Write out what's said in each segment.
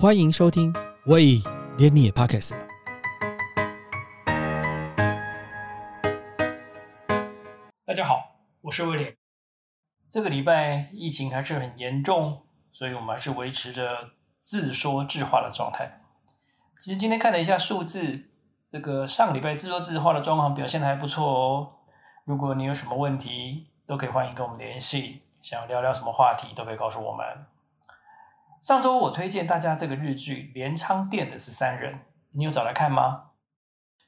欢迎收听，喂，连你也 Pockets。大家好，我是威廉。这个礼拜疫情还是很严重，所以我们还是维持着自说自话的状态。其实今天看了一下数字，这个上礼拜自说自话的状况表现的还不错哦。如果你有什么问题，都可以欢迎跟我们联系，想聊聊什么话题，都可以告诉我们。上周我推荐大家这个日剧《镰仓店的十三人》，你有找来看吗？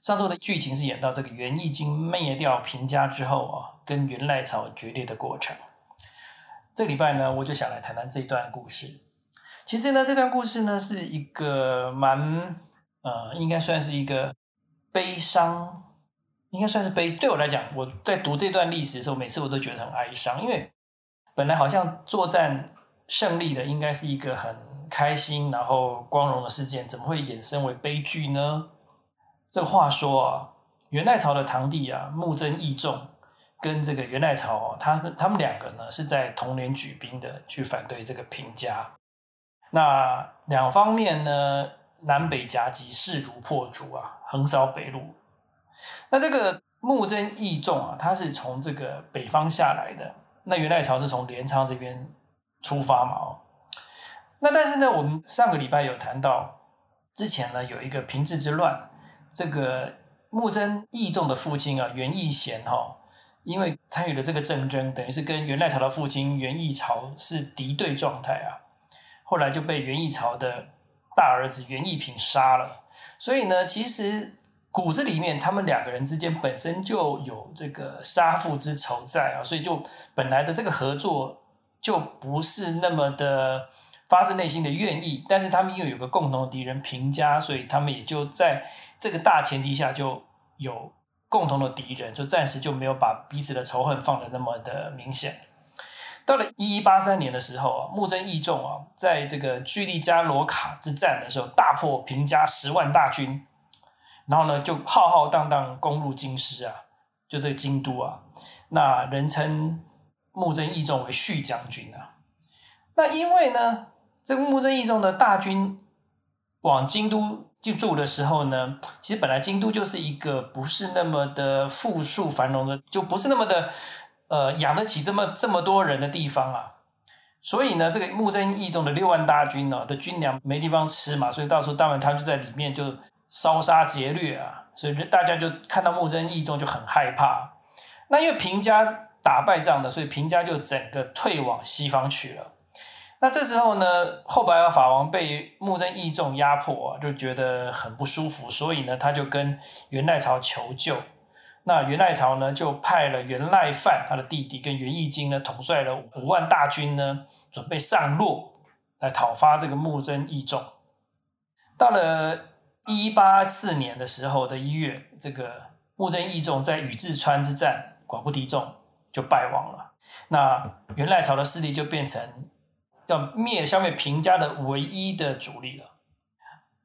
上周的剧情是演到这个源义经灭掉平家之后啊，跟源赖朝决裂的过程。这礼拜呢，我就想来谈谈这段故事。其实呢，这段故事呢是一个蛮呃，应该算是一个悲伤，应该算是悲。对我来讲，我在读这段历史的时候，每次我都觉得很哀伤，因为本来好像作战。胜利的应该是一个很开心，然后光荣的事件，怎么会衍生为悲剧呢？这话说啊，元赖朝的堂弟啊，木真义重跟这个元赖朝，他他们两个呢是在同年举兵的，去反对这个平家。那两方面呢，南北夹击，势如破竹啊，横扫北路。那这个木真义重啊，他是从这个北方下来的，那元赖朝是从镰仓这边。出发嘛哦，那但是呢，我们上个礼拜有谈到，之前呢有一个平治之乱，这个木真义重的父亲啊袁义贤哈，因为参与了这个战争，等于是跟元赖朝的父亲袁义朝是敌对状态啊，后来就被袁义朝的大儿子袁义平杀了，所以呢，其实骨子里面他们两个人之间本身就有这个杀父之仇在啊，所以就本来的这个合作。就不是那么的发自内心的愿意，但是他们又有个共同的敌人平家，所以他们也就在这个大前提下就有共同的敌人，就暂时就没有把彼此的仇恨放的那么的明显。到了一一八三年的时候啊，木真义重啊，在这个居利加罗卡之战的时候，大破平家十万大军，然后呢就浩浩荡荡攻入京师啊，就这个京都啊，那人称。木真义重为续将军啊，那因为呢，这个木真义重的大军往京都进驻的时候呢，其实本来京都就是一个不是那么的富庶繁荣的，就不是那么的呃养得起这么这么多人的地方啊，所以呢，这个木真义重的六万大军呢的军粮没地方吃嘛，所以到时候当然他就在里面就烧杀劫掠啊，所以大家就看到木真义重就很害怕，那因为平家。打败仗的，所以平家就整个退往西方去了。那这时候呢，后白河法王被木真义重压迫，就觉得很不舒服，所以呢，他就跟元赖朝求救。那元赖朝呢，就派了元赖范他的弟弟跟元义经呢，统帅了五万大军呢，准备上洛来讨伐这个木真义重。到了一八四年的时候的一月，这个木真义重在宇治川之战寡不敌众。就败亡了，那元赖朝的势力就变成要灭消灭平家的唯一的主力了。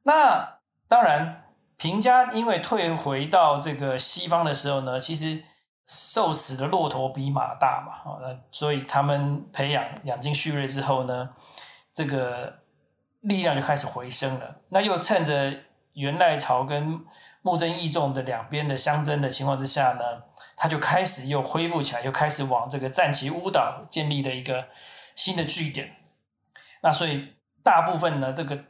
那当然，平家因为退回到这个西方的时候呢，其实瘦死的骆驼比马大嘛，那所以他们培养养精蓄锐之后呢，这个力量就开始回升了。那又趁着元赖朝跟木真义重的两边的相争的情况之下呢。他就开始又恢复起来，又开始往这个战旗乌岛建立的一个新的据点。那所以大部分呢，这个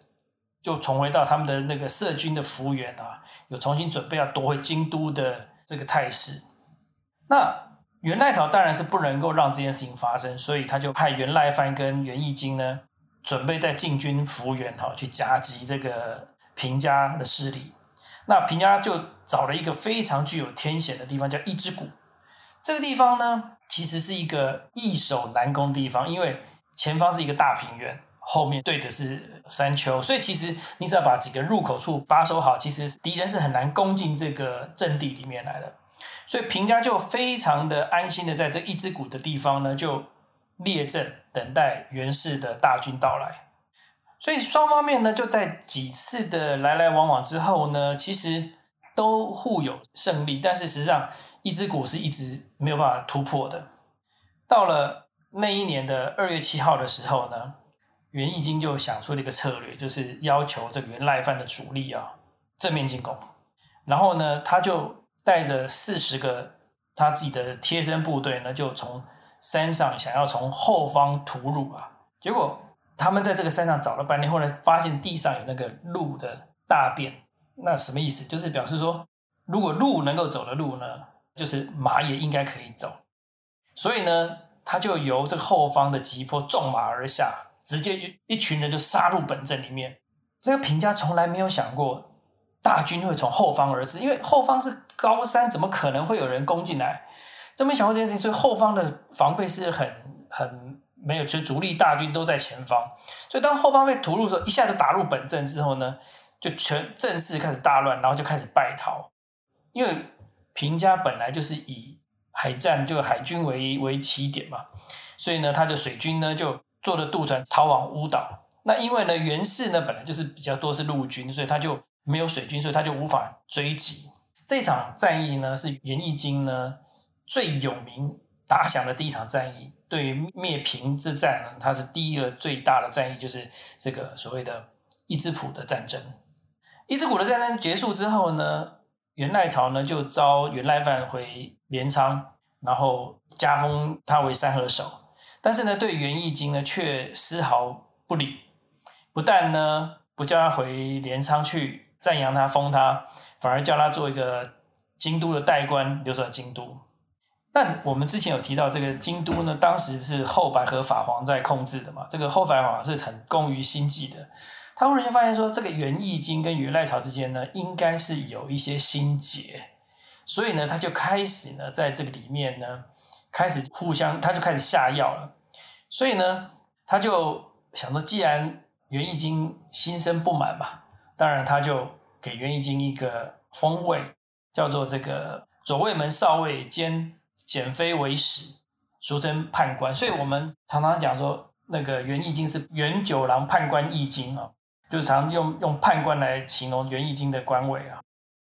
就重回到他们的那个社军的幅员啊，有重新准备要夺回京都的这个态势。那元赖朝当然是不能够让这件事情发生，所以他就派元赖藩跟元义经呢，准备在进军幅员哈，去夹击这个平家的势力。那平家就找了一个非常具有天险的地方，叫一之谷。这个地方呢，其实是一个易守难攻的地方，因为前方是一个大平原，后面对的是山丘，所以其实你只要把几个入口处把守好，其实敌人是很难攻进这个阵地里面来的。所以平家就非常的安心的在这一之谷的地方呢，就列阵等待袁氏的大军到来。所以双方面呢，就在几次的来来往往之后呢，其实都互有胜利，但是实际上一只股是一直没有办法突破的。到了那一年的二月七号的时候呢，袁义经就想出了一个策略，就是要求这个袁赖范的主力啊正面进攻，然后呢，他就带着四十个他自己的贴身部队呢，就从山上想要从后方突入啊。结果他们在这个山上找了半天，后来发现地上有那个鹿的大便，那什么意思？就是表示说，如果鹿能够走的路呢，就是马也应该可以走。所以呢，他就由这个后方的急坡纵马而下。直接一群人就杀入本阵里面。这个平家从来没有想过大军会从后方而至，因为后方是高山，怎么可能会有人攻进来？都没想过这件事情，所以后方的防备是很很没有，就主力大军都在前方。所以当后方被屠戮的时候，一下就打入本阵之后呢，就全阵势开始大乱，然后就开始败逃。因为平家本来就是以海战就海军为为起点嘛，所以呢，他的水军呢就。坐着渡船逃往乌岛，那因为呢袁氏呢本来就是比较多是陆军，所以他就没有水军，所以他就无法追击。这场战役呢是袁义经呢最有名打响的第一场战役。对于灭平之战呢，它是第一个最大的战役，就是这个所谓的伊之浦的战争。伊之浦的战争结束之后呢，元赖朝呢就招元赖范回镰仓，然后加封他为三河守。但是呢，对元义经呢却丝毫不理，不但呢不叫他回镰仓去赞扬他封他，反而叫他做一个京都的代官，留在京都。但我们之前有提到，这个京都呢，当时是后白河法皇在控制的嘛。这个后白皇是很工于心计的，他忽然间发现说，这个袁义经跟袁赖朝之间呢，应该是有一些心结，所以呢，他就开始呢，在这个里面呢。开始互相，他就开始下药了。所以呢，他就想说，既然袁义经心生不满嘛，当然他就给袁义经一个封位，叫做这个左卫门少尉兼减妃为使，俗称判官。所以我们常常讲说，那个袁义经是元九郎判官义经啊，就常用用判官来形容袁义经的官位啊。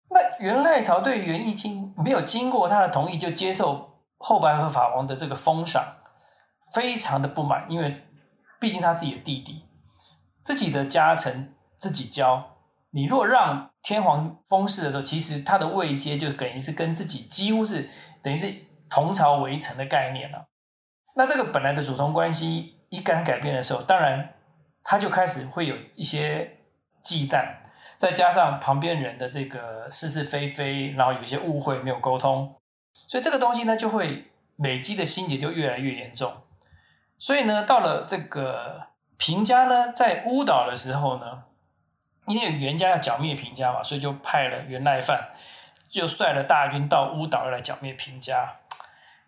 那元赖朝对袁义经没有经过他的同意就接受。后白河法王的这个封赏非常的不满，因为毕竟他自己的弟弟，自己的家臣自己教，你若让天皇封事的时候，其实他的位阶就等于是跟自己几乎是等于是同朝为臣的概念了。那这个本来的主从关系一旦改变的时候，当然他就开始会有一些忌惮，再加上旁边人的这个是是非非，然后有些误会没有沟通。所以这个东西呢，就会累积的心结就越来越严重。所以呢，到了这个平家呢，在乌岛的时候呢，因为袁家要剿灭平家嘛，所以就派了袁赖范，就率了大军到乌岛来剿灭平家。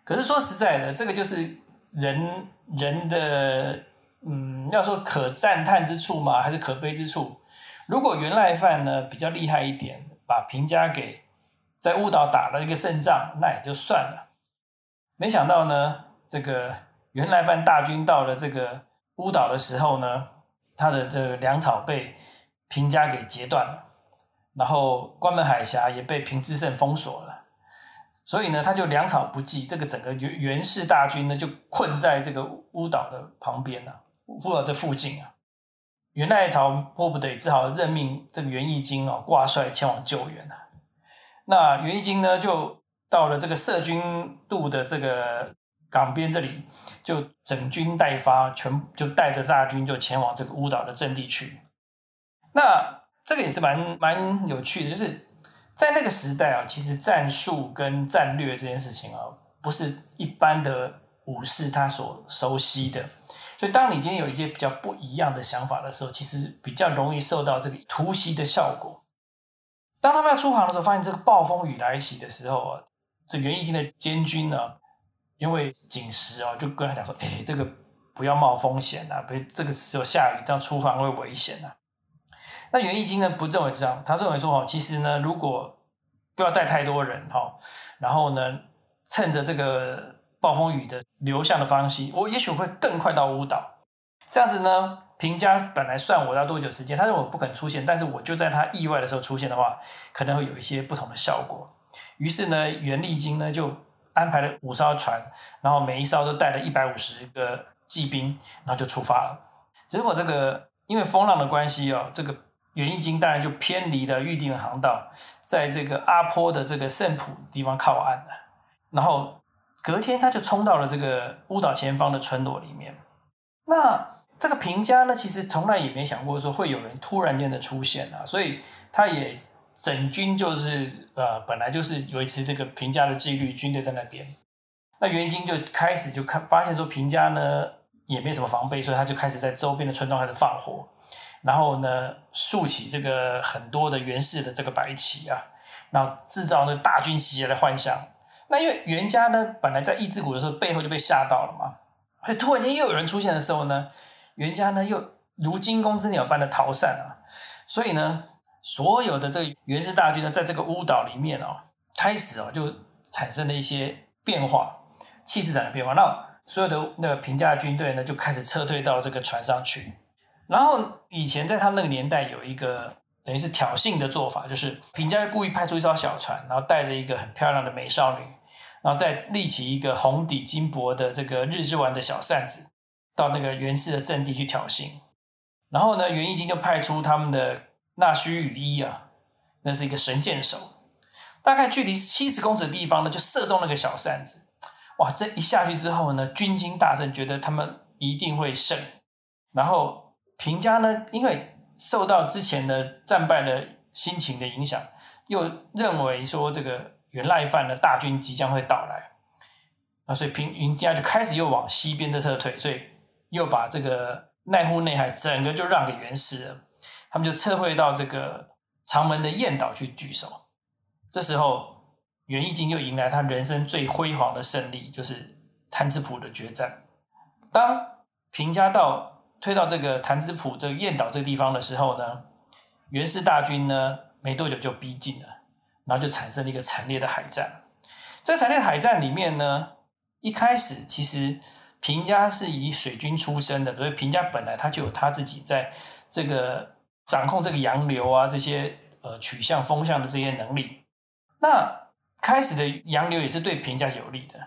可是说实在的，这个就是人人的，嗯，要说可赞叹之处嘛，还是可悲之处？如果原赖范呢比较厉害一点，把平家给。在乌岛打了一个胜仗，那也就算了。没想到呢，这个原来犯大军到了这个乌岛的时候呢，他的这个粮草被平家给截断了，然后关门海峡也被平之胜封锁了，所以呢，他就粮草不济，这个整个袁袁氏大军呢就困在这个乌岛的旁边了，乌岛的附近啊。元赖朝迫不得已，只好任命这个袁义经啊挂帅前往救援啊。那袁义经呢，就到了这个摄军渡的这个港边这里，就整军待发，全就带着大军就前往这个乌岛的阵地去。那这个也是蛮蛮有趣的，就是在那个时代啊，其实战术跟战略这件事情啊，不是一般的武士他所熟悉的。所以，当你今天有一些比较不一样的想法的时候，其实比较容易受到这个突袭的效果。当他们要出航的时候，发现这个暴风雨来袭的时候啊，这袁义经的监军呢，因为紧时啊，就跟他讲说：“哎，这个不要冒风险啊，不，这个时候下雨，这样出航会危险啊。”那袁义经呢，不认为这样，他认为说：“哦，其实呢，如果不要带太多人哈，然后呢，趁着这个暴风雨的流向的方向，我也许会更快到乌岛，这样子呢。”平家本来算我要多久时间，他认为我不肯出现，但是我就在他意外的时候出现的话，可能会有一些不同的效果。于是呢，袁立经呢就安排了五艘船，然后每一艘都带了一百五十个骑兵，然后就出发了。结果这个因为风浪的关系哦，这个袁义经当然就偏离了预定的航道，在这个阿坡的这个圣浦地方靠岸了。然后隔天他就冲到了这个乌岛前方的村落里面。那这个平家呢，其实从来也没想过说会有人突然间的出现啊，所以他也整军就是呃，本来就是维持这个平家的纪律，军队在那边。那袁金就开始就看发现说平家呢也没什么防备，所以他就开始在周边的村庄开始放火，然后呢竖起这个很多的袁氏的这个白旗啊，然后制造那个大军袭来的幻想。那因为袁家呢本来在义之谷的时候背后就被吓到了嘛，所以突然间又有人出现的时候呢。袁家呢又如惊弓之鸟般的逃散啊，所以呢，所有的这个袁氏大军呢，在这个乌岛里面哦，开始哦就产生了一些变化，气势上的变化。那所有的那个平价军队呢，就开始撤退到这个船上去。然后以前在他们那个年代，有一个等于是挑衅的做法，就是平家故意派出一艘小船，然后带着一个很漂亮的美少女，然后再立起一个红底金箔的这个日之丸的小扇子。到那个袁氏的阵地去挑衅，然后呢，袁义经就派出他们的那须羽衣啊，那是一个神箭手，大概距离七十公尺的地方呢，就射中那个小扇子。哇，这一下去之后呢，军心大振，觉得他们一定会胜。然后平家呢，因为受到之前的战败的心情的影响，又认为说这个袁赖范的大军即将会到来，啊，所以平云家就开始又往西边的撤退，所以。又把这个奈户内海整个就让给袁氏了，他们就撤回到这个长门的燕岛去据守。这时候，袁义经又迎来他人生最辉煌的胜利，就是贪吃浦的决战。当平家到推到这个谭子浦这个燕岛这个地方的时候呢，袁氏大军呢没多久就逼近了，然后就产生了一个惨烈的海战。在惨烈海战里面呢，一开始其实。平家是以水军出身的，所以平家本来他就有他自己在这个掌控这个洋流啊这些呃取向风向的这些能力。那开始的洋流也是对平家有利的，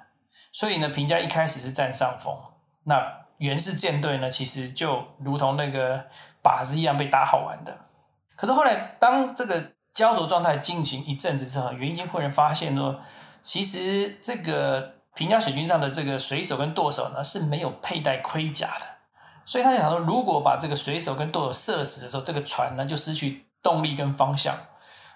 所以呢，平家一开始是占上风。那袁氏舰队呢，其实就如同那个靶子一样被打好玩的。可是后来当这个焦灼状态进行一阵子之后，袁义经忽然发现说，其实这个。平家水军上的这个水手跟舵手呢是没有佩戴盔甲的，所以他想说，如果把这个水手跟舵手射死的时候，这个船呢就失去动力跟方向，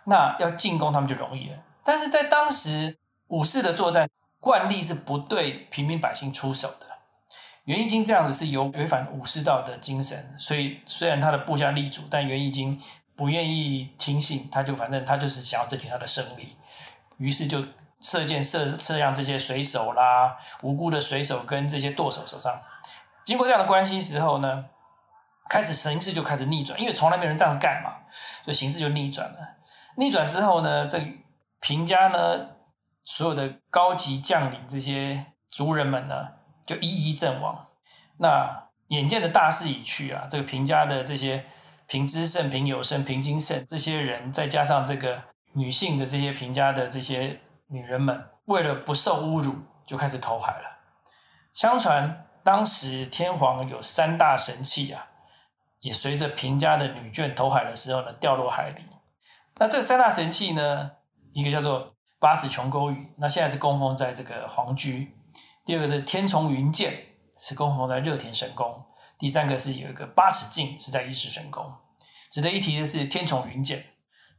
那要进攻他们就容易了。但是在当时武士的作战惯例是不对平民百姓出手的，袁义经这样子是有违反武士道的精神，所以虽然他的部下立主，但袁义经不愿意听信，他就反正他就是想要争取他的胜利，于是就。射箭射射向这些水手啦，无辜的水手跟这些舵手手上。经过这样的关系时候呢，开始形势就开始逆转，因为从来没有人这样干嘛，所以形势就逆转了。逆转之后呢，这平家呢，所有的高级将领这些族人们呢，就一一阵亡。那眼见的大势已去啊，这个平家的这些平之盛、平有盛、平金盛这些人，再加上这个女性的这些平家的这些。女人们为了不受侮辱，就开始投海了。相传当时天皇有三大神器啊，也随着平家的女眷投海的时候呢，掉落海里。那这三大神器呢，一个叫做八尺琼勾玉，那现在是供奉在这个皇居；第二个是天丛云剑，是供奉在热田神宫；第三个是有一个八尺镜，是在伊势神宫。值得一提的是天丛云剑。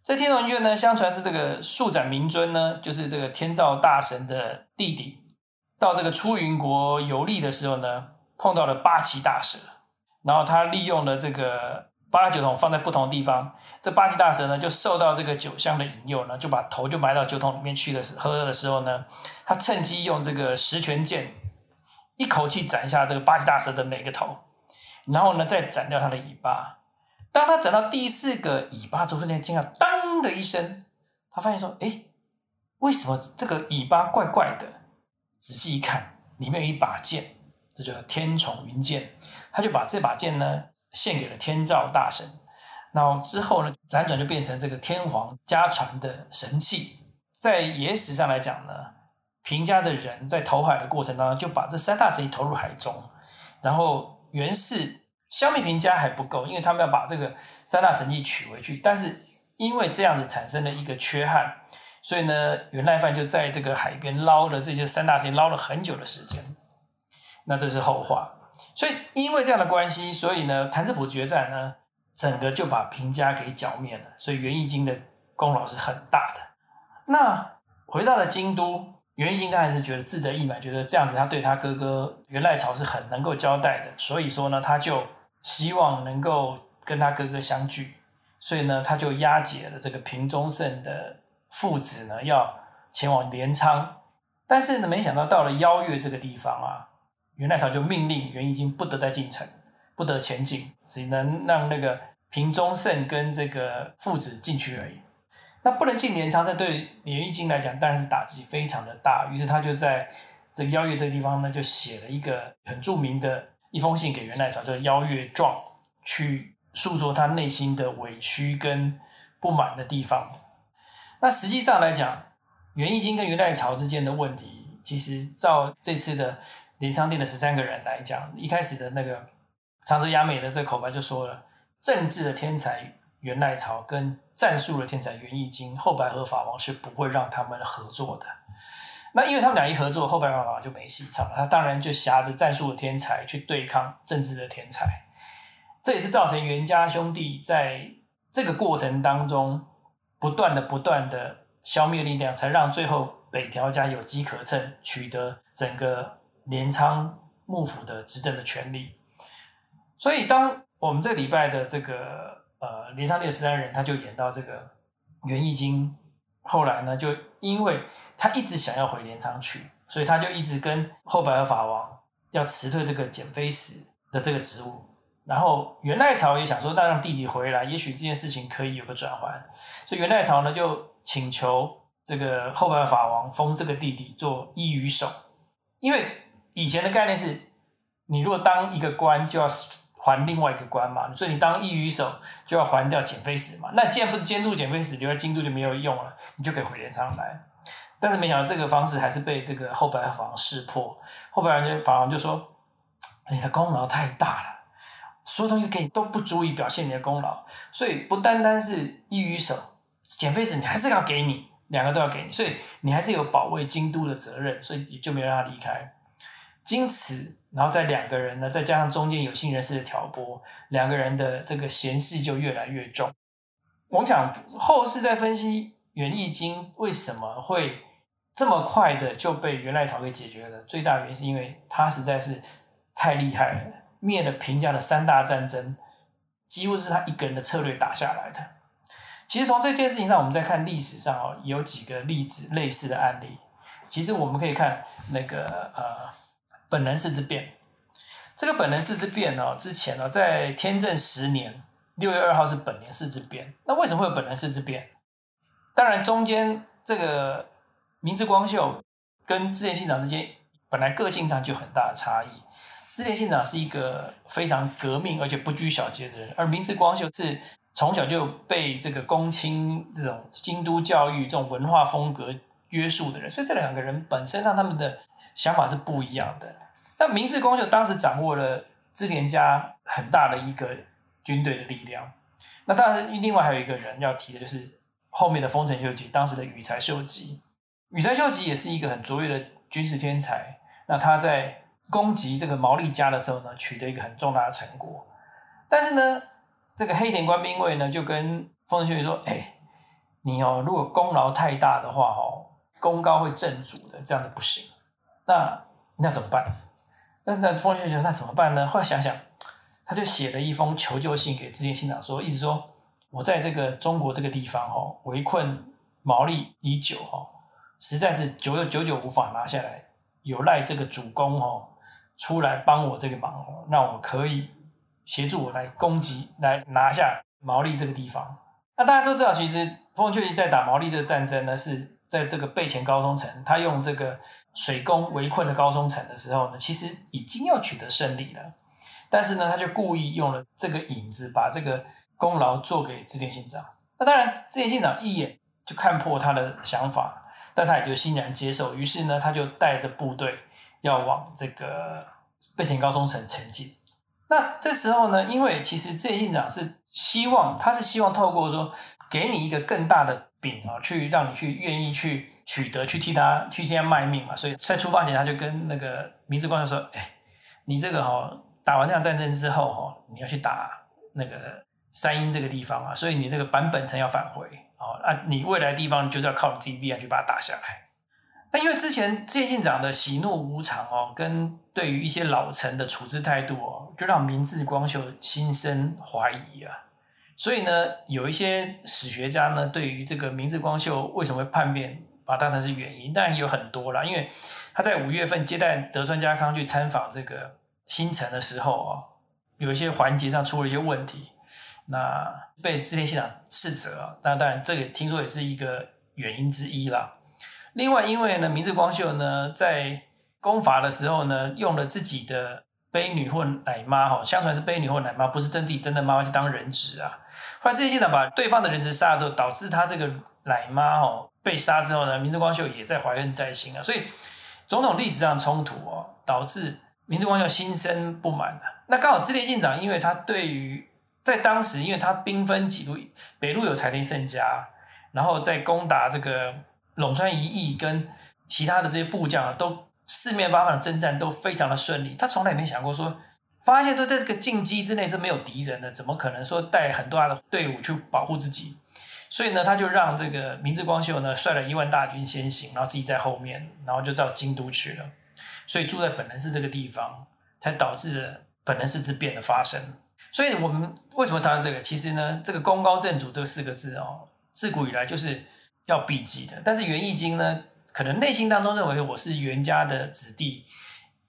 在天龙院呢，相传是这个树展明尊呢，就是这个天照大神的弟弟，到这个出云国游历的时候呢，碰到了八岐大蛇，然后他利用了这个八九桶放在不同地方，这八岐大蛇呢就受到这个酒香的引诱呢，就把头就埋到酒桶里面去的喝的时候呢，他趁机用这个十拳剑一口气斩下这个八岐大蛇的每个头，然后呢再斩掉它的尾巴。当他斩到第四个尾巴，周瞬间听到“当”的一声，他发现说：“哎，为什么这个尾巴怪怪的？”仔细一看，里面有一把剑，这叫天丛云剑。他就把这把剑呢献给了天照大神。然后之后呢，辗转就变成这个天皇家传的神器。在野史上来讲呢，平家的人在投海的过程当中，就把这三大神器投入海中，然后袁氏。消灭平家还不够，因为他们要把这个三大神器取回去。但是因为这样子产生了一个缺憾，所以呢，袁赖范就在这个海边捞了这些三大神器，捞了很久的时间。那这是后话。所以因为这样的关系，所以呢，谭志普决战呢，整个就把平家给剿灭了。所以袁义经的功劳是很大的。那回到了京都。袁义经当然是觉得志得意满，觉得这样子他对他哥哥袁赖朝是很能够交代的，所以说呢，他就希望能够跟他哥哥相聚，所以呢，他就押解了这个平中盛的父子呢，要前往镰仓。但是呢，没想到到了邀月这个地方啊，袁赖朝就命令袁义经不得再进城，不得前进，只能让那个平中盛跟这个父子进去而已。那不能进镰仓，这对连义经来讲当然是打击非常的大。于是他就在这个邀月这个地方呢，就写了一个很著名的一封信给元赖朝，叫《邀月状》，去诉说他内心的委屈跟不满的地方。那实际上来讲，元义经跟元赖朝之间的问题，其实照这次的镰仓店的十三个人来讲，一开始的那个长泽雅美的这口白就说了，政治的天才。源赖朝跟战术的天才源义经、后白河法王是不会让他们合作的。那因为他们俩一合作，后白河法王就没戏唱了。他当然就挟着战术的天才去对抗政治的天才。这也是造成袁家兄弟在这个过程当中不断的、不断的消灭力量，才让最后北条家有机可乘，取得整个镰仓幕府的执政的权利。所以，当我们这礼拜的这个。呃，镰仓店十三人，他就演到这个袁义经，后来呢，就因为他一直想要回镰仓去，所以他就一直跟后白河法王要辞退这个简妃使的这个职务。然后元赖朝也想说，那让弟弟回来，也许这件事情可以有个转换。所以元赖朝呢，就请求这个后白河法王封这个弟弟做一羽守，因为以前的概念是，你如果当一个官就要。还另外一个官嘛，所以你当一羽手就要还掉减妃使嘛。那既然不是监督减妃使，留在京都就没有用了，你就可以回镰仓来。但是没想到这个方式还是被这个后白房识破。后白法王就说：“你的功劳太大了，所有东西给你都不足以表现你的功劳，所以不单单是一羽手、减妃使，你还是要给你两个都要给你，所以你还是有保卫京都的责任，所以你就没有让他离开。经此。”然后在两个人呢，再加上中间有心人士的挑拨，两个人的这个嫌隙就越来越重。我想后世在分析元义经为什么会这么快的就被元赖朝给解决了，最大原因是因为他实在是太厉害了，灭了平家的三大战争，几乎是他一个人的策略打下来的。其实从这件事情上，我们在看历史上哦，有几个例子类似的案例。其实我们可以看那个呃。本能寺之变，这个本能寺之变呢，之前呢，在天正十年六月二号是本能寺之变。那为什么会有本能寺之变？当然，中间这个明治光秀跟织田信长之间本来个性上就很大的差异。织田信长是一个非常革命而且不拘小节的人，而明治光秀是从小就被这个公卿这种京都教育、这种文化风格约束的人，所以这两个人本身上他们的。想法是不一样的。那明治光秀当时掌握了织田家很大的一个军队的力量。那当然，另外还有一个人要提的就是后面的丰臣秀吉，当时的羽柴秀吉。羽柴秀吉也是一个很卓越的军事天才。那他在攻击这个毛利家的时候呢，取得一个很重大的成果。但是呢，这个黑田官兵卫呢，就跟丰臣秀吉说：“哎，你哦，如果功劳太大的话，哦，功高会震主的，这样子不行。”那那怎么办？那那丰臣秀吉那怎么办呢？后来想想，他就写了一封求救信给织田信长，说，一直说我在这个中国这个地方哈围困毛利已久哈，实在是久久久久无法拿下来，有赖这个主公哦出来帮我这个忙，让我可以协助我来攻击来拿下毛利这个地方。那大家都知道，其实丰臣秀吉在打毛利这个战争呢是。在这个备前高中城，他用这个水攻围困的高中城的时候呢，其实已经要取得胜利了，但是呢，他就故意用了这个引子，把这个功劳做给织田信长。那当然，织田信长一眼就看破他的想法，但他也就欣然接受。于是呢，他就带着部队要往这个备前高中城前进。那这时候呢，因为其实这些信长是希望，他是希望透过说给你一个更大的饼啊，去让你去愿意去取得，去替他去这样卖命嘛。所以在出发前，他就跟那个明智光秀说：“哎，你这个哈打完这场战争之后哈，你要去打那个山阴这个地方啊，所以你这个版本城要返回哦啊，你未来地方就是要靠你自己力量去把它打下来。”那因为之前建信长的喜怒无常哦，跟对于一些老臣的处置态度哦，就让明治光秀心生怀疑啊。所以呢，有一些史学家呢，对于这个明治光秀为什么会叛变，把它当成是原因，当然有很多啦。因为他在五月份接待德川家康去参访这个新城的时候哦，有一些环节上出了一些问题，那被织田信长斥责啊。当然，当然这个听说也是一个原因之一啦。另外，因为呢，明治光秀呢在攻伐的时候呢，用了自己的卑女或奶妈哈，相传是卑女或奶妈，不是真自己真的妈妈去当人质啊。后来这些信长把对方的人质杀了之后，导致他这个奶妈哦被杀之后呢，明治光秀也在怀恨在心啊。所以种种历史上冲突哦，导致明治光秀心生不满啊。那刚好织田信长，因为他对于在当时，因为他兵分几路，北路有柴田胜家，然后再攻打这个。陇川一役跟其他的这些部将啊，都四面八方的征战都非常的顺利。他从来没想过说，发现说在这个禁机之内是没有敌人的，怎么可能说带很多的队伍去保护自己？所以呢，他就让这个明治光秀呢率了一万大军先行，然后自己在后面，然后就到京都去了。所以住在本能寺这个地方，才导致了本能寺之变的发生。所以我们为什么谈到这个？其实呢，这个功高震主这四个字哦，自古以来就是。要避忌的，但是袁义经呢，可能内心当中认为我是袁家的子弟，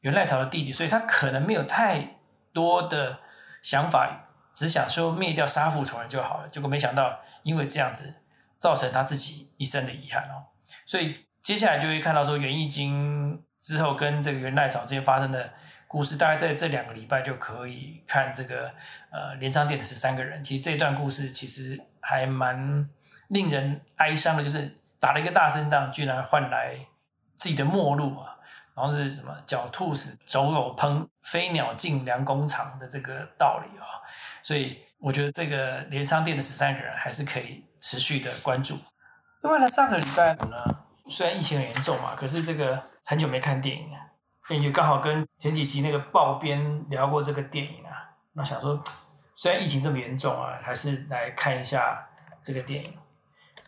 袁赖朝的弟弟，所以他可能没有太多的想法，只想说灭掉杀父仇人就好了。结果没想到，因为这样子造成他自己一生的遗憾哦。所以接下来就会看到说袁义经之后跟这个袁赖朝之间发生的故事，大概在这两个礼拜就可以看这个呃镰仓店的十三个人。其实这段故事其实还蛮。令人哀伤的就是打了一个大胜仗，居然换来自己的末路啊！然后是什么“狡兔死，走狗烹，飞鸟尽，良弓藏”的这个道理啊！所以我觉得这个连商店的十三个人还是可以持续的关注。另外呢，上个礼拜五呢，虽然疫情很严重嘛，可是这个很久没看电影了，也刚好跟前几集那个报编聊过这个电影啊，那想说虽然疫情这么严重啊，还是来看一下这个电影。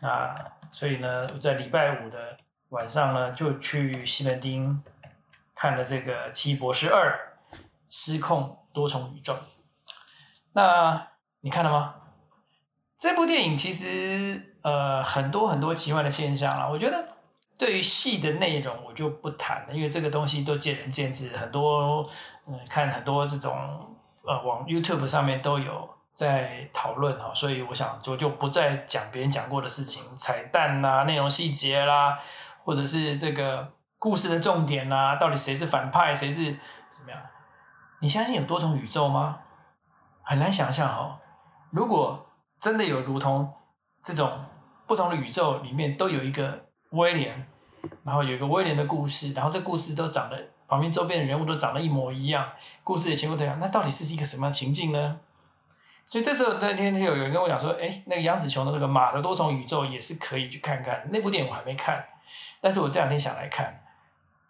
那所以呢，在礼拜五的晚上呢，就去西门町看了这个《奇异博士二：失控多重宇宙》。那你看了吗？这部电影其实呃很多很多奇幻的现象啦。我觉得对于戏的内容我就不谈了，因为这个东西都见仁见智。很多嗯看很多这种呃往 YouTube 上面都有。在讨论哈，所以我想我就不再讲别人讲过的事情，彩蛋啦、内容细节啦，或者是这个故事的重点啦，到底谁是反派，谁是怎么样？你相信有多重宇宙吗？很难想象哈。如果真的有如同这种不同的宇宙里面都有一个威廉，然后有一个威廉的故事，然后这故事都长得旁边周边的人物都长得一模一样，故事也前后都一样，那到底是一个什么样情境呢？所以这时候那天有有人跟我讲说，哎，那个杨紫琼的那个《马的多重宇宙》也是可以去看看。那部电影我还没看，但是我这两天想来看，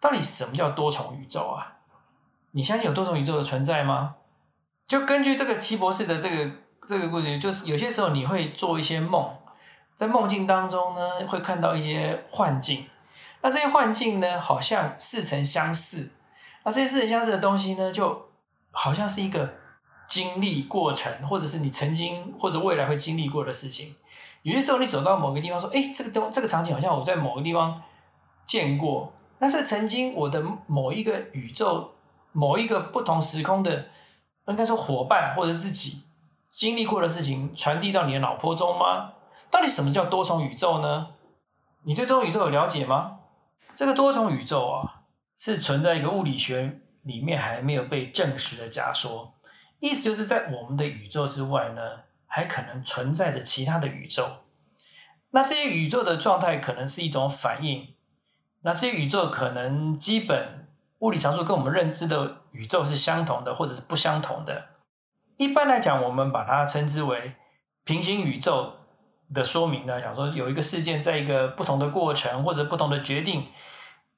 到底什么叫多重宇宙啊？你相信有多重宇宙的存在吗？就根据这个齐博士的这个这个故事，就是有些时候你会做一些梦，在梦境当中呢，会看到一些幻境。那这些幻境呢，好像似曾相似。那这些似曾相似的东西呢，就好像是一个。经历过程，或者是你曾经或者未来会经历过的事情，有些时候你走到某个地方，说：“哎，这个东这个场景好像我在某个地方见过。”那是曾经我的某一个宇宙、某一个不同时空的，应该说伙伴或者自己经历过的事情，传递到你的脑波中吗？到底什么叫多重宇宙呢？你对多重宇宙有了解吗？这个多重宇宙啊，是存在一个物理学里面还没有被证实的假说。意思就是在我们的宇宙之外呢，还可能存在着其他的宇宙。那这些宇宙的状态可能是一种反应。那这些宇宙可能基本物理常数跟我们认知的宇宙是相同的，或者是不相同的。一般来讲，我们把它称之为平行宇宙的说明呢，讲说有一个事件在一个不同的过程或者不同的决定，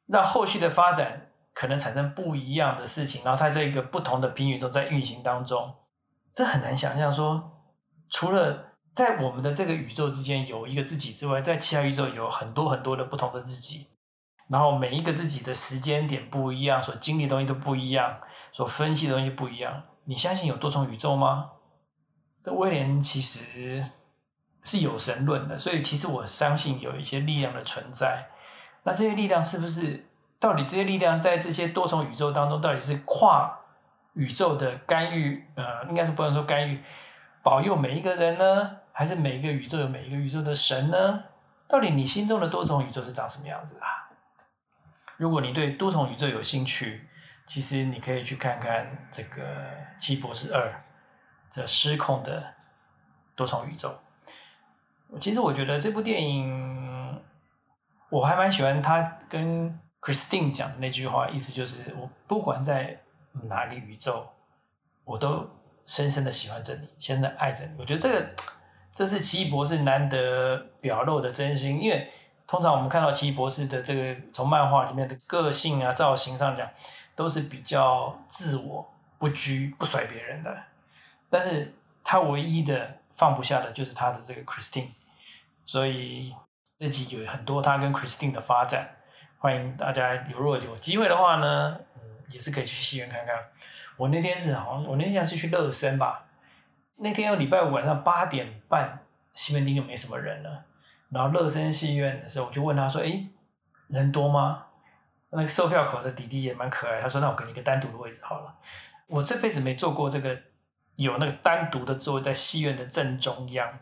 让后续的发展可能产生不一样的事情，然后它这个不同的平行宇宙在运行当中，这很难想象说，除了在我们的这个宇宙之间有一个自己之外，在其他宇宙有很多很多的不同的自己，然后每一个自己的时间点不一样，所经历的东西都不一样，所分析的东西不一样。你相信有多重宇宙吗？这威廉其实是有神论的，所以其实我相信有一些力量的存在。那这些力量是不是到底这些力量在这些多重宇宙当中，到底是跨宇宙的干预？呃，应该是不能说干预，保佑每一个人呢？还是每一个宇宙有每一个宇宙的神呢？到底你心中的多重宇宙是长什么样子啊？如果你对多重宇宙有兴趣，其实你可以去看看这个《奇异博士二》这失控的多重宇宙。其实我觉得这部电影我还蛮喜欢他跟 Christine 讲的那句话，意思就是我不管在哪个宇宙，我都深深的喜欢着你，现在爱着你。我觉得这个。这是奇异博士难得表露的真心，因为通常我们看到奇异博士的这个从漫画里面的个性啊、造型上讲，都是比较自我、不拘、不甩别人的。但是他唯一的放不下的就是他的这个 Christine，所以这集有很多他跟 Christine 的发展，欢迎大家有若有机会的话呢，也是可以去戏院看看。我那天是好像我那天是去乐森吧。那天礼拜五晚上八点半，西门町就没什么人了。然后乐森戏院的时候，我就问他说：“哎，人多吗？”那个售票口的弟弟也蛮可爱，他说：“那我给你一个单独的位置好了。”我这辈子没坐过这个有那个单独的座位在戏院的正中央，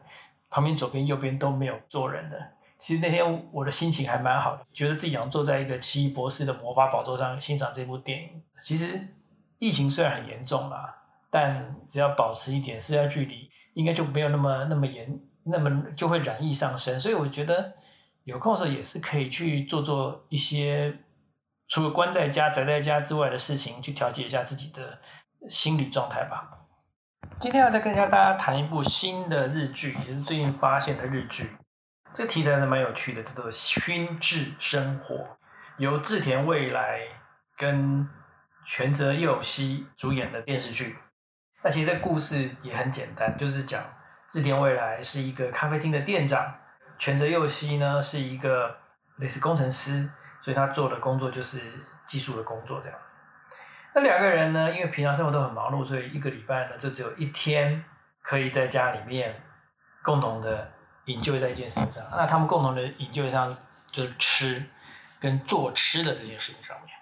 旁边左边右边都没有坐人的。其实那天我的心情还蛮好的，觉得自己像坐在一个奇异博士的魔法宝座上欣赏这部电影。其实疫情虽然很严重啦。但只要保持一点社交距离，应该就没有那么那么严，那么就会染疫上升。所以我觉得有空的时候也是可以去做做一些除了关在家、宅在家之外的事情，去调节一下自己的心理状态吧。今天要再跟大家谈一部新的日剧，也是最近发现的日剧。这题材呢蛮有趣的，叫做《熏制生活》，由志田未来跟泉泽佑希主演的电视剧。那其实这故事也很简单，就是讲志田未来是一个咖啡厅的店长，权泽佑希呢是一个类似工程师，所以他做的工作就是技术的工作这样子。那两个人呢，因为平常生活都很忙碌，所以一个礼拜呢就只有一天可以在家里面共同的研究在一件事情上。那他们共同的研究上就是吃跟做吃的这件事情上面。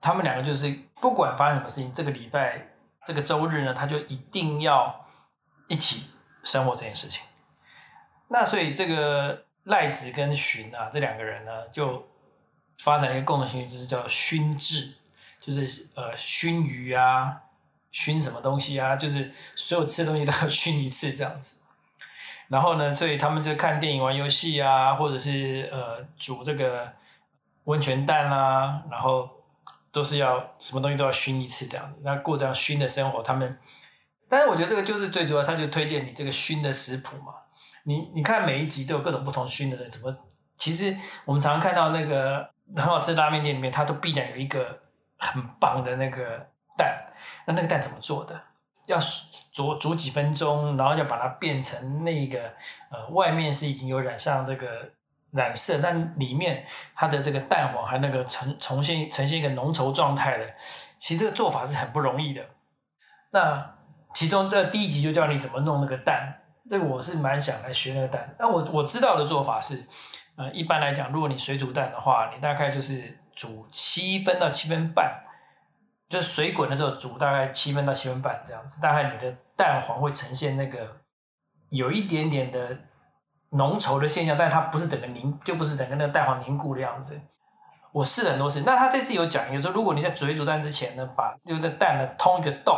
他们两个就是不管发生什么事情，这个礼拜。这个周日呢，他就一定要一起生活这件事情。那所以这个赖子跟荀啊，这两个人呢，就发展一个共同兴趣，就是叫熏制，就是呃熏鱼啊，熏什么东西啊，就是所有吃的东西都要熏一次这样子。然后呢，所以他们就看电影、玩游戏啊，或者是呃煮这个温泉蛋啊，然后。都是要什么东西都要熏一次这样子，那过这样熏的生活，他们，但是我觉得这个就是最主要，他就推荐你这个熏的食谱嘛。你你看每一集都有各种不同熏的人，怎么？其实我们常常看到那个很好吃的拉面店里面，它都必然有一个很棒的那个蛋。那那个蛋怎么做的？要煮煮几分钟，然后要把它变成那个呃，外面是已经有染上这个。染色，但里面它的这个蛋黄还那个呈重新呈现一个浓稠状态的，其实这个做法是很不容易的。那其中这第一集就教你怎么弄那个蛋，这个我是蛮想来学那个蛋。那我我知道的做法是，呃，一般来讲，如果你水煮蛋的话，你大概就是煮七分到七分半，就是水滚的时候煮大概七分到七分半这样子，大概你的蛋黄会呈现那个有一点点的。浓稠的现象，但它不是整个凝，就不是整个那个蛋黄凝固的样子。我试了很多次，那他这次有讲，有时候如果你在水煮蛋之前呢，把那个蛋呢通一个洞，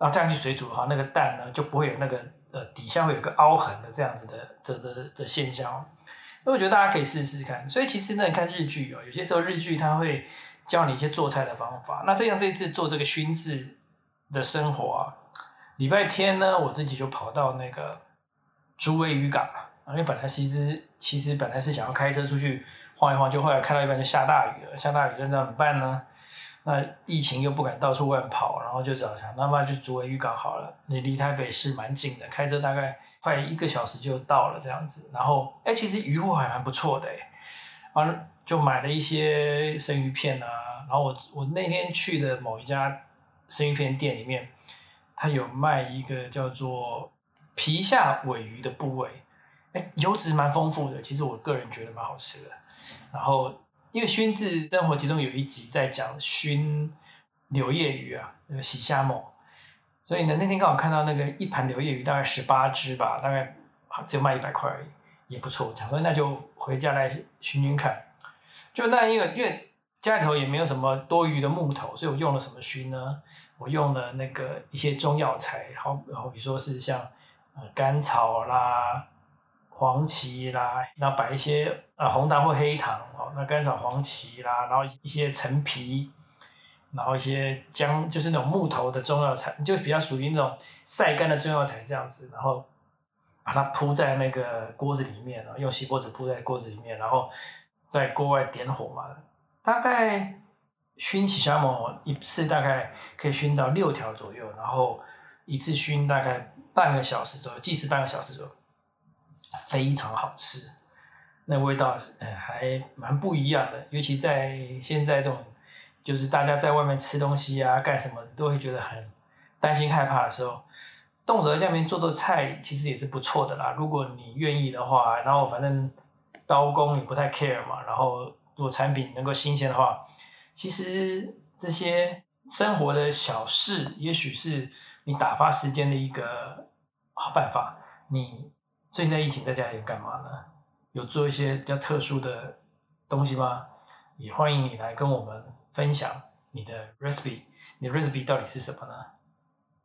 然后这样去水煮的话，那个蛋呢就不会有那个呃底下会有个凹痕的这样子的的的的现象。所以我觉得大家可以试试看。所以其实呢，你看日剧哦，有些时候日剧它会教你一些做菜的方法。那这样这次做这个熏制的生活啊，礼拜天呢，我自己就跑到那个竹围渔港啊，因为本来其实其实本来是想要开车出去晃一晃，就后来开到一半就下大雨了，下大雨了那怎么办呢？那疫情又不敢到处乱跑，然后就找想，那么就竹围渔港好了，你离台北市蛮近的，开车大概快一个小时就到了这样子。然后，哎，其实渔货还蛮不错的，哎，完了就买了一些生鱼片啊。然后我我那天去的某一家生鱼片店里面，它有卖一个叫做皮下尾鱼的部位，哎，油脂蛮丰富的，其实我个人觉得蛮好吃的。然后。因为熏制生活其中有一集在讲熏柳叶鱼啊，那个洗虾某，所以呢那天刚好看到那个一盘柳叶鱼大概十八只吧，大概只有卖一百块而已，也不错。想说那就回家来熏熏看。就那因为因为家里头也没有什么多余的木头，所以我用了什么熏呢？我用了那个一些中药材，好，好比说是像呃甘草啦。黄芪啦，那摆一些呃红糖或黑糖哦，那甘草、黄芪啦，然后一些陈皮，然后一些姜，就是那种木头的中药材，就比较属于那种晒干的中药材这样子，然后把它铺在那个锅子里面，然后用锡箔纸铺在锅子里面，然后在锅外点火嘛，大概熏起虾毛一次大概可以熏到六条左右，然后一次熏大概半个小时左右，计时半个小时左右。非常好吃，那味道是呃还蛮不一样的，尤其在现在这种就是大家在外面吃东西啊干什么都会觉得很担心害怕的时候，动手在家里面做做菜其实也是不错的啦。如果你愿意的话，然后反正刀工也不太 care 嘛，然后如果产品能够新鲜的话，其实这些生活的小事，也许是你打发时间的一个好办法，你。最近在疫情，在家里干嘛呢？有做一些比较特殊的东西吗？也欢迎你来跟我们分享你的 recipe，你的 recipe 到底是什么呢？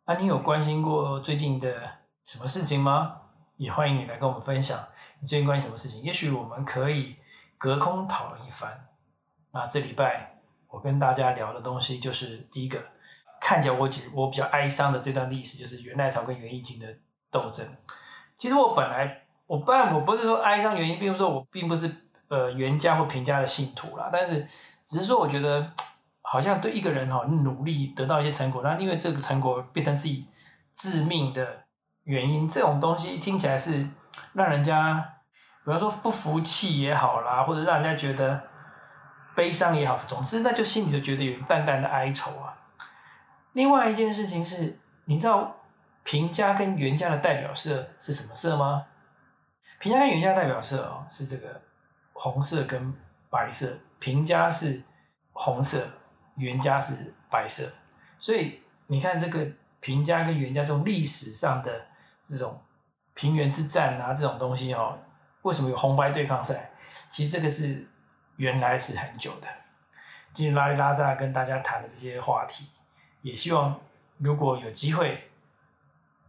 啊，你有关心过最近的什么事情吗？也欢迎你来跟我们分享你最近关心什么事情。也许我们可以隔空讨论一番。那这礼拜我跟大家聊的东西就是第一个，看起来我我比较哀伤的这段历史，就是元代朝跟元义经的斗争。其实我本来我不然我不是说哀伤原因，并不是说我并不是呃原家或平家的信徒啦，但是只是说我觉得好像对一个人哈努力得到一些成果，那因为这个成果变成自己致命的原因，这种东西听起来是让人家比方说不服气也好啦，或者让人家觉得悲伤也好，总之那就心里就觉得有淡淡的哀愁啊。另外一件事情是，你知道。平家跟袁家的代表色是什么色吗？平家跟袁家代表色哦是这个红色跟白色，平家是红色，袁家是白色。所以你看这个平家跟袁家这种历史上的这种平原之战啊，这种东西哦，为什么有红白对抗赛？其实这个是原来是很久的。今天拉里拉扎跟大家谈的这些话题，也希望如果有机会。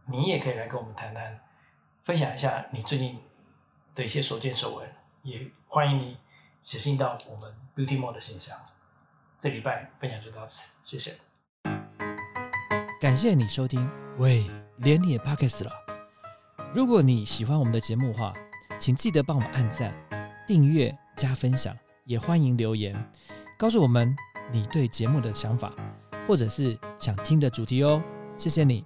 你也可以来跟我们谈谈，分享一下你最近的一些所见所闻，也欢迎你写信到我们 Beauty More 的信箱。这礼拜分享就到此，谢谢。感谢你收听，喂，连你也 Pockets 了。如果你喜欢我们的节目的话，请记得帮我们按赞、订阅、加分享，也欢迎留言告诉我们你对节目的想法，或者是想听的主题哦。谢谢你。